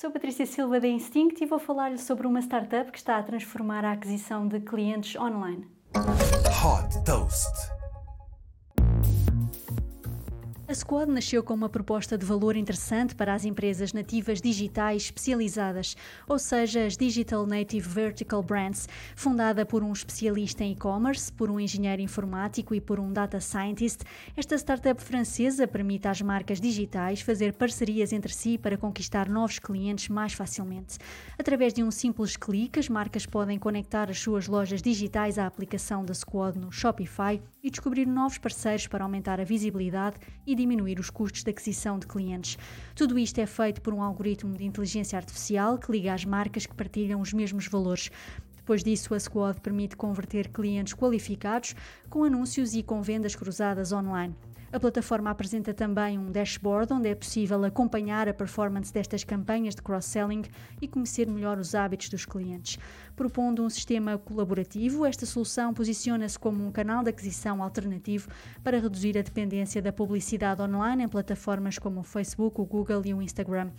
Sou Patrícia Silva da Instinct e vou falar-lhe sobre uma startup que está a transformar a aquisição de clientes online. Hot Toast. A Squad nasceu com uma proposta de valor interessante para as empresas nativas digitais especializadas, ou seja, as Digital Native Vertical Brands, fundada por um especialista em e-commerce, por um engenheiro informático e por um data scientist. Esta startup francesa permite às marcas digitais fazer parcerias entre si para conquistar novos clientes mais facilmente. Através de um simples clique, as marcas podem conectar as suas lojas digitais à aplicação da Squad no Shopify e descobrir novos parceiros para aumentar a visibilidade e diminuir os custos de aquisição de clientes. Tudo isto é feito por um algoritmo de inteligência artificial que liga às marcas que partilham os mesmos valores. Depois disso, a Squad permite converter clientes qualificados com anúncios e com vendas cruzadas online. A plataforma apresenta também um dashboard onde é possível acompanhar a performance destas campanhas de cross-selling e conhecer melhor os hábitos dos clientes. Propondo um sistema colaborativo, esta solução posiciona-se como um canal de aquisição alternativo para reduzir a dependência da publicidade online em plataformas como o Facebook, o Google e o Instagram.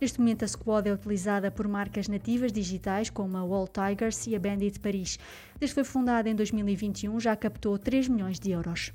Neste momento, a Squad é utilizada por marcas nativas digitais como a Wall Tigers e a Bandit Paris. Desde que foi fundada em 2021, já captou 3 milhões de euros.